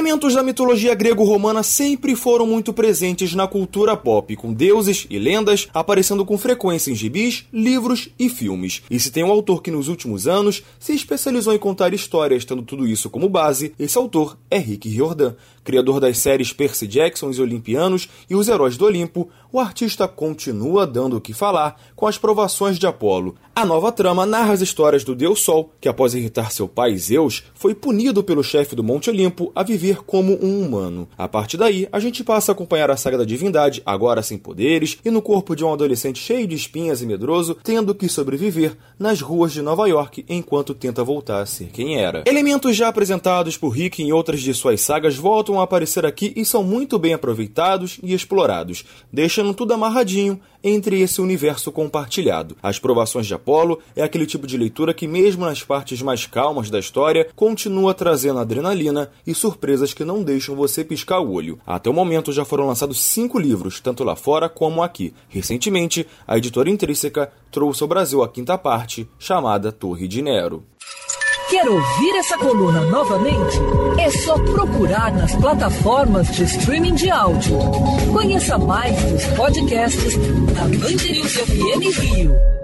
Elementos da mitologia grego-romana sempre foram muito presentes na cultura pop, com deuses e lendas aparecendo com frequência em gibis, livros e filmes. E se tem um autor que nos últimos anos se especializou em contar histórias tendo tudo isso como base, esse autor é Rick Riordan. Criador das séries Percy Jackson e os Olimpianos e Os Heróis do Olimpo, o artista continua dando o que falar com as provações de Apolo. A nova trama narra as histórias do Deus Sol, que após irritar seu pai Zeus, foi punido pelo chefe do Monte Olimpo a viver como um humano. A partir daí, a gente passa a acompanhar a saga da divindade, agora sem poderes, e no corpo de um adolescente cheio de espinhas e medroso, tendo que sobreviver nas ruas de Nova York enquanto tenta voltar a ser quem era. Elementos já apresentados por Rick em outras de suas sagas voltam a aparecer aqui e são muito bem aproveitados e explorados, deixando tudo amarradinho entre esse universo compartilhado. As provações de Apolo é aquele tipo de leitura que, mesmo nas partes mais calmas da história, continua trazendo adrenalina e surpresas que não deixam você piscar o olho. Até o momento já foram lançados cinco livros, tanto lá fora como aqui. Recentemente, a editora Intrínseca trouxe ao Brasil a quinta parte, chamada Torre de Nero. Quer ouvir essa coluna novamente? É só procurar nas plataformas de streaming de áudio. Conheça mais dos podcasts da Band News FM Rio.